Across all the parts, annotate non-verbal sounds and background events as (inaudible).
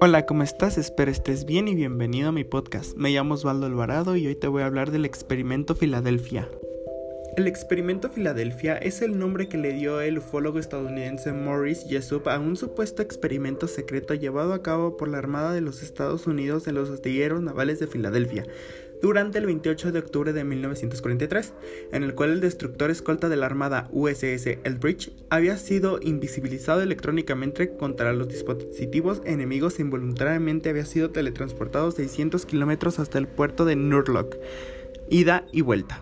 Hola, ¿cómo estás? Espero estés bien y bienvenido a mi podcast. Me llamo Osvaldo Alvarado y hoy te voy a hablar del experimento Filadelfia. El experimento Filadelfia es el nombre que le dio el ufólogo estadounidense Morris Jessup a un supuesto experimento secreto llevado a cabo por la Armada de los Estados Unidos en los astilleros navales de Filadelfia durante el 28 de octubre de 1943, en el cual el destructor escolta de la Armada USS Eldridge había sido invisibilizado electrónicamente contra los dispositivos enemigos e involuntariamente había sido teletransportado 600 kilómetros hasta el puerto de Nurlock, ida y vuelta.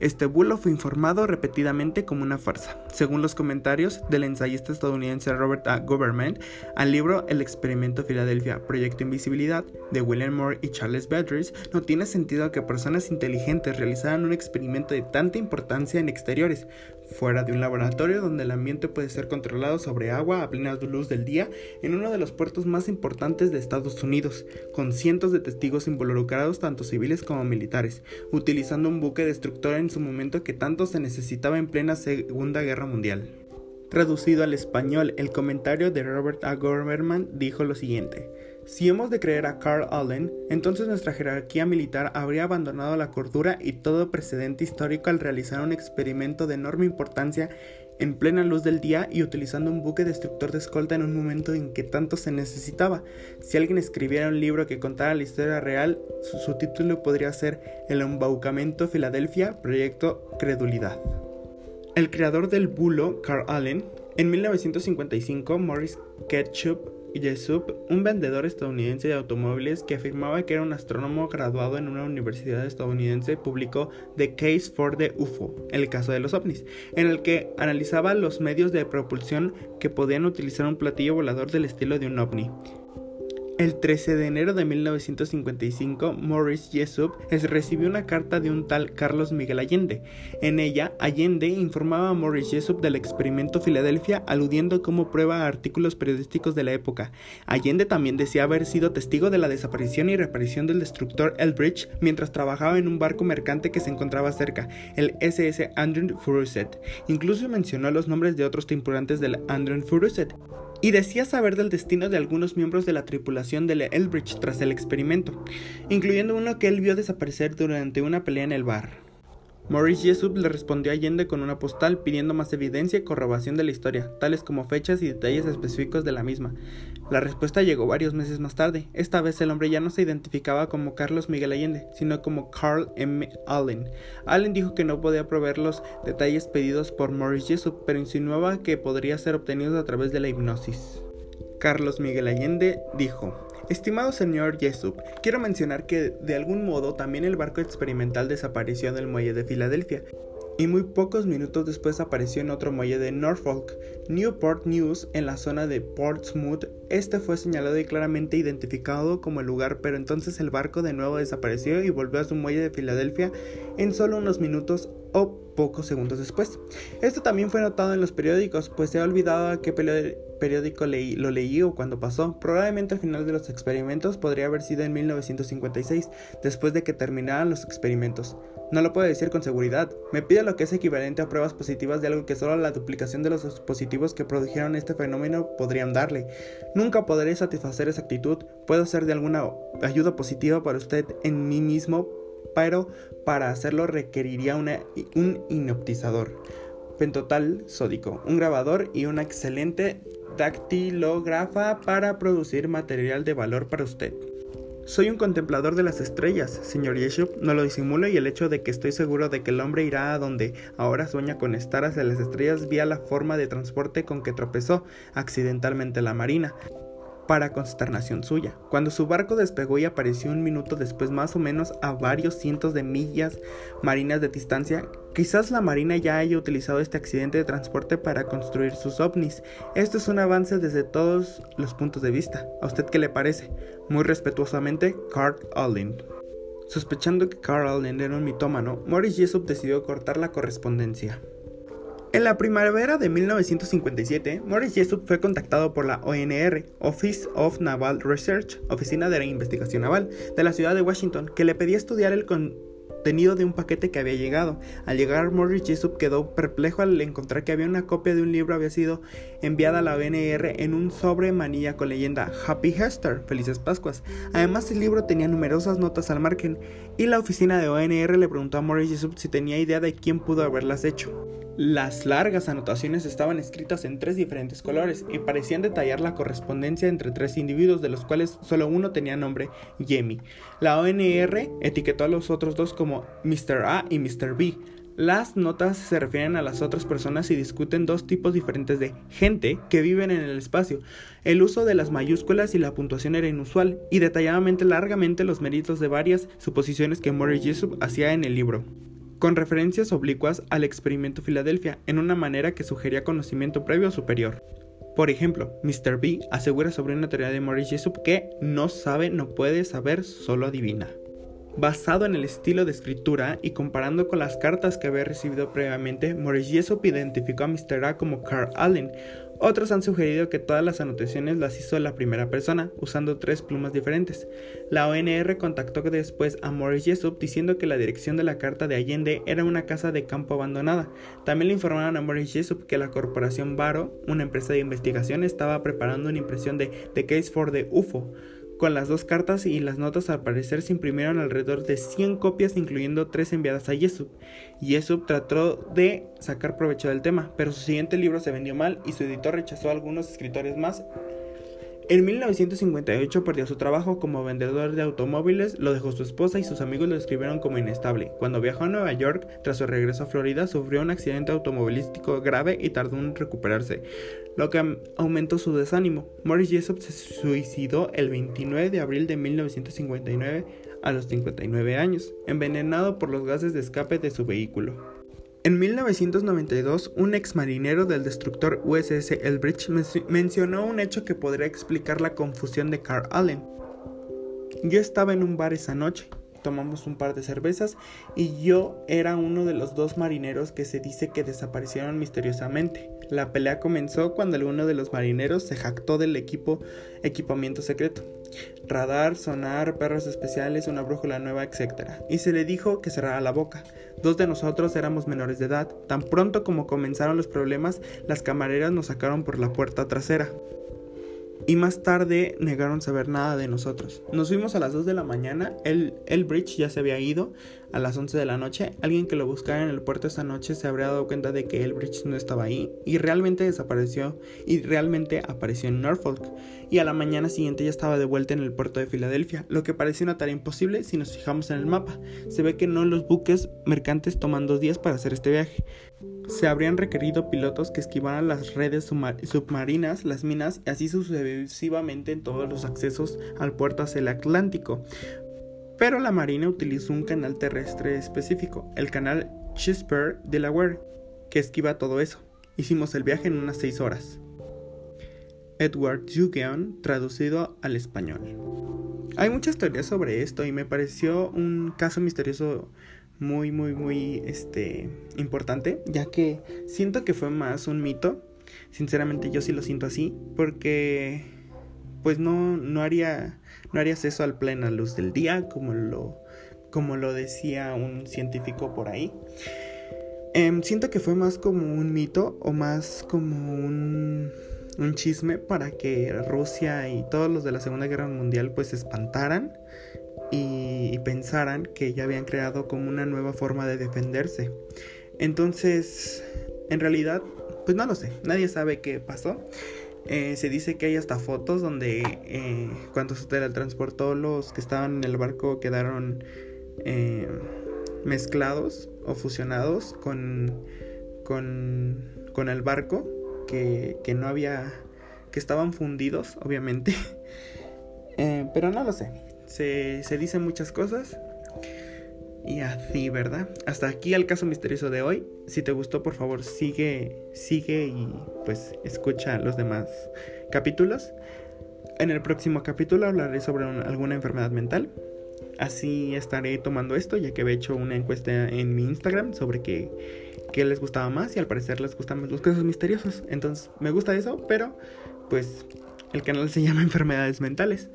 Este bulo fue informado repetidamente como una farsa, según los comentarios del ensayista estadounidense Robert A. Government al libro El experimento Filadelfia, Proyecto Invisibilidad de William Moore y Charles Bedridge, no tiene sentido que personas inteligentes realizaran un experimento de tanta importancia en exteriores, fuera de un laboratorio donde el ambiente puede ser controlado sobre agua a plena luz del día en uno de los puertos más importantes de Estados Unidos, con cientos de testigos involucrados tanto civiles como militares, utilizando un buque destructor en su momento que tanto se necesitaba en plena Segunda Guerra Mundial. Traducido al español, el comentario de Robert A. Gorberman dijo lo siguiente. Si hemos de creer a Carl Allen, entonces nuestra jerarquía militar habría abandonado la cordura y todo precedente histórico al realizar un experimento de enorme importancia en plena luz del día y utilizando un buque destructor de escolta en un momento en que tanto se necesitaba. Si alguien escribiera un libro que contara la historia real, su, título podría ser El embaucamento Filadelfia, Proyecto Credulidad. El creador del bulo, Carl Allen, en 1955, Morris Ketchup Jessup, un vendedor estadounidense de automóviles que afirmaba que era un astrónomo graduado en una universidad estadounidense, publicó The Case for the UFO, el caso de los ovnis, en el que analizaba los medios de propulsión que podían utilizar un platillo volador del estilo de un ovni. El 13 de enero de 1955, Morris Jessup recibió una carta de un tal Carlos Miguel Allende. En ella, Allende informaba a Morris Jessup del experimento Filadelfia, aludiendo como prueba a artículos periodísticos de la época. Allende también decía haber sido testigo de la desaparición y reaparición del destructor Elbridge mientras trabajaba en un barco mercante que se encontraba cerca, el SS Andrew Furuset. Incluso mencionó los nombres de otros tripulantes del Andrew Furuset y decía saber del destino de algunos miembros de la tripulación del Elbridge tras el experimento, incluyendo uno que él vio desaparecer durante una pelea en el bar. Maurice Jessup le respondió a Allende con una postal pidiendo más evidencia y corroboración de la historia, tales como fechas y detalles específicos de la misma. La respuesta llegó varios meses más tarde. Esta vez el hombre ya no se identificaba como Carlos Miguel Allende, sino como Carl M. Allen. Allen dijo que no podía proveer los detalles pedidos por Maurice Jessup, pero insinuaba que podría ser obtenidos a través de la hipnosis. Carlos Miguel Allende dijo, Estimado señor Jessup, quiero mencionar que de algún modo también el barco experimental desapareció del muelle de Filadelfia y muy pocos minutos después apareció en otro muelle de Norfolk, Newport News, en la zona de Portsmouth. Este fue señalado y claramente identificado como el lugar, pero entonces el barco de nuevo desapareció y volvió a su muelle de Filadelfia en solo unos minutos o pocos segundos después. Esto también fue notado en los periódicos, pues se ha olvidado a qué periódico leí, lo leí o cuando pasó. Probablemente al final de los experimentos podría haber sido en 1956, después de que terminaran los experimentos. No lo puedo decir con seguridad. Me pide lo que es equivalente a pruebas positivas de algo que solo la duplicación de los dispositivos que produjeron este fenómeno podrían darle. Nunca podré satisfacer esa actitud. Puedo ser de alguna ayuda positiva para usted en mí mismo, pero para hacerlo requeriría un inoptizador. Pentotal sódico, un grabador y una excelente dactilógrafa para producir material de valor para usted. Soy un contemplador de las estrellas, señor Yeshua, no lo disimulo y el hecho de que estoy seguro de que el hombre irá a donde ahora sueña con estar hacia las estrellas vía la forma de transporte con que tropezó accidentalmente la marina para consternación suya. Cuando su barco despegó y apareció un minuto después más o menos a varios cientos de millas marinas de distancia, quizás la marina ya haya utilizado este accidente de transporte para construir sus ovnis. Esto es un avance desde todos los puntos de vista. ¿A usted qué le parece? Muy respetuosamente, Carl Allen. Sospechando que Carl Allen era un mitómano, Morris Jessup decidió cortar la correspondencia. En la primavera de 1957, Morris Jessup fue contactado por la ONR, Office of Naval Research, Oficina de Investigación Naval, de la ciudad de Washington, que le pedía estudiar el contenido de un paquete que había llegado. Al llegar, Morris Jessup quedó perplejo al encontrar que había una copia de un libro había sido enviada a la ONR en un sobre manilla con leyenda Happy Hester, Felices Pascuas. Además, el libro tenía numerosas notas al margen y la oficina de ONR le preguntó a Morris Jessup si tenía idea de quién pudo haberlas hecho. Las largas anotaciones estaban escritas en tres diferentes colores y parecían detallar la correspondencia entre tres individuos de los cuales solo uno tenía nombre Jamie. La ONR etiquetó a los otros dos como Mr. A y Mr. B. Las notas se refieren a las otras personas y discuten dos tipos diferentes de gente que viven en el espacio. El uso de las mayúsculas y la puntuación era inusual, y detalladamente largamente los méritos de varias suposiciones que Morris Jessup hacía en el libro con referencias oblicuas al experimento Filadelfia en una manera que sugería conocimiento previo o superior. Por ejemplo, Mr. B asegura sobre una teoría de Morris Jessup que no sabe, no puede saber, solo adivina. Basado en el estilo de escritura y comparando con las cartas que había recibido previamente, Morris Jessup identificó a Mr. A como Carl Allen, otros han sugerido que todas las anotaciones las hizo la primera persona, usando tres plumas diferentes. La ONR contactó después a Morris Jessup diciendo que la dirección de la carta de Allende era una casa de campo abandonada. También le informaron a Morris Jessup que la corporación Baro, una empresa de investigación, estaba preparando una impresión de The Case for the UFO, con las dos cartas y las notas al parecer se imprimieron alrededor de 100 copias incluyendo tres enviadas a Yesub. Yesub trató de sacar provecho del tema, pero su siguiente libro se vendió mal y su editor rechazó a algunos escritores más en 1958 perdió su trabajo como vendedor de automóviles, lo dejó su esposa y sus amigos lo describieron como inestable. Cuando viajó a Nueva York, tras su regreso a Florida, sufrió un accidente automovilístico grave y tardó en recuperarse, lo que aumentó su desánimo. Morris Jessup se suicidó el 29 de abril de 1959 a los 59 años, envenenado por los gases de escape de su vehículo. En 1992, un ex marinero del destructor USS Elbridge mencionó un hecho que podría explicar la confusión de Carl Allen. Yo estaba en un bar esa noche, tomamos un par de cervezas y yo era uno de los dos marineros que se dice que desaparecieron misteriosamente. La pelea comenzó cuando alguno de los marineros se jactó del equipo equipamiento secreto radar, sonar, perros especiales, una brújula nueva, etc. Y se le dijo que cerrara la boca. Dos de nosotros éramos menores de edad. Tan pronto como comenzaron los problemas, las camareras nos sacaron por la puerta trasera y más tarde negaron saber nada de nosotros. Nos fuimos a las 2 de la mañana, el, bridge ya se había ido a las 11 de la noche. Alguien que lo buscara en el puerto esa noche se habría dado cuenta de que el bridge no estaba ahí y realmente desapareció y realmente apareció en Norfolk. Y a la mañana siguiente ya estaba de vuelta en el puerto de Filadelfia, lo que parecía una tarea imposible si nos fijamos en el mapa. Se ve que no los buques mercantes toman dos días para hacer este viaje se habrían requerido pilotos que esquivaran las redes submarinas, las minas y así sucesivamente en todos los accesos al puerto hacia el Atlántico. Pero la Marina utilizó un canal terrestre específico, el canal Chisper Delaware, que esquiva todo eso. Hicimos el viaje en unas 6 horas. Edward Jugeon, traducido al español. Hay muchas teorías sobre esto y me pareció un caso misterioso muy, muy, muy este, importante, ya que siento que fue más un mito. Sinceramente yo sí lo siento así, porque pues no, no, haría, no harías eso al plena luz del día, como lo, como lo decía un científico por ahí. Em, siento que fue más como un mito o más como un, un chisme para que Rusia y todos los de la Segunda Guerra Mundial pues se espantaran y, pensaran que ya habían creado como una nueva forma de defenderse. Entonces, en realidad, pues no lo sé, nadie sabe qué pasó. Eh, se dice que hay hasta fotos donde eh, cuando se teletransportó los que estaban en el barco quedaron eh, mezclados o fusionados con, con, con el barco, que, que, no había, que estaban fundidos, obviamente. (laughs) pero no lo sé, se, se dicen muchas cosas. Y así, ¿verdad? Hasta aquí el caso misterioso de hoy. Si te gustó, por favor, sigue, sigue y pues escucha los demás capítulos. En el próximo capítulo hablaré sobre alguna enfermedad mental. Así estaré tomando esto, ya que he hecho una encuesta en mi Instagram sobre qué, qué les gustaba más y al parecer les gustan más los casos misteriosos. Entonces me gusta eso, pero pues el canal se (laughs) llama Enfermedades Mentales.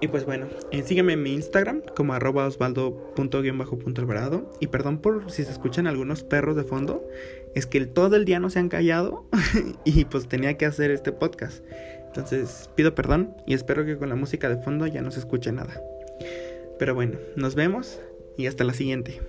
Y pues bueno, eh, sígueme en mi Instagram como arroba osvaldo.alvarado. Y perdón por si se escuchan algunos perros de fondo. Es que todo el día no se han callado (laughs) y pues tenía que hacer este podcast. Entonces pido perdón y espero que con la música de fondo ya no se escuche nada. Pero bueno, nos vemos y hasta la siguiente.